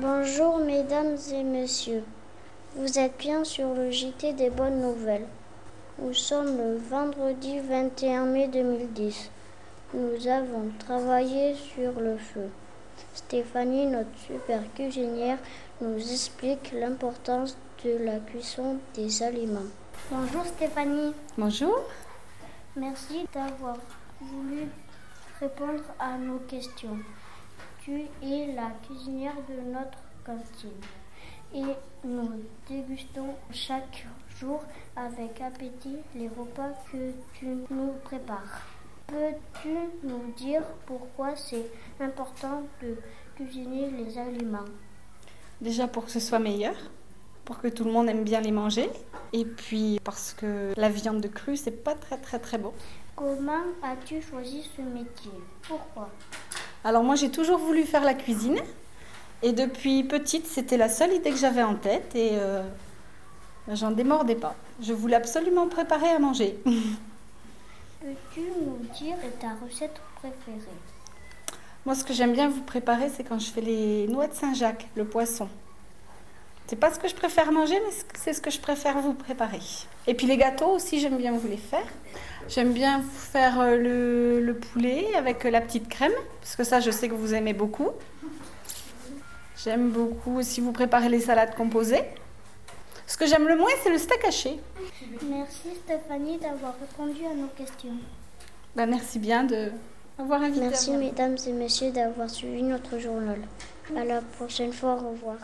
Bonjour mesdames et messieurs. Vous êtes bien sur le JT des bonnes nouvelles. Nous sommes le vendredi 21 mai 2010. Nous avons travaillé sur le feu. Stéphanie, notre super cuisinière, nous explique l'importance de la cuisson des aliments. Bonjour Stéphanie. Bonjour. Merci d'avoir voulu répondre à nos questions. Tu es la cuisinière de notre cantine et nous dégustons chaque jour avec appétit les repas que tu nous prépares. Peux-tu nous dire pourquoi c'est important de cuisiner les aliments? Déjà pour que ce soit meilleur, pour que tout le monde aime bien les manger, et puis parce que la viande de crue c'est pas très très très bon. Comment as-tu choisi ce métier? Pourquoi? Alors moi j'ai toujours voulu faire la cuisine, et depuis petite c'était la seule idée que j'avais en tête, et euh, j'en démordais pas. Je voulais absolument préparer à manger. Peux-tu nous dire ta recette préférée? Moi, ce que j'aime bien vous préparer, c'est quand je fais les noix de Saint-Jacques, le poisson. C'est pas ce que je préfère manger, mais c'est ce que je préfère vous préparer. Et puis les gâteaux aussi, j'aime bien vous les faire. J'aime bien vous faire euh, le, le, poulet avec la petite crème, parce que ça, je sais que vous aimez beaucoup. J'aime beaucoup aussi vous préparer les salades composées. Ce que j'aime le moins, c'est le steak haché. Merci Stéphanie d'avoir répondu à nos questions. Ben, merci bien de m'avoir invité. Merci mesdames et messieurs d'avoir suivi notre journal. À la prochaine fois, au revoir.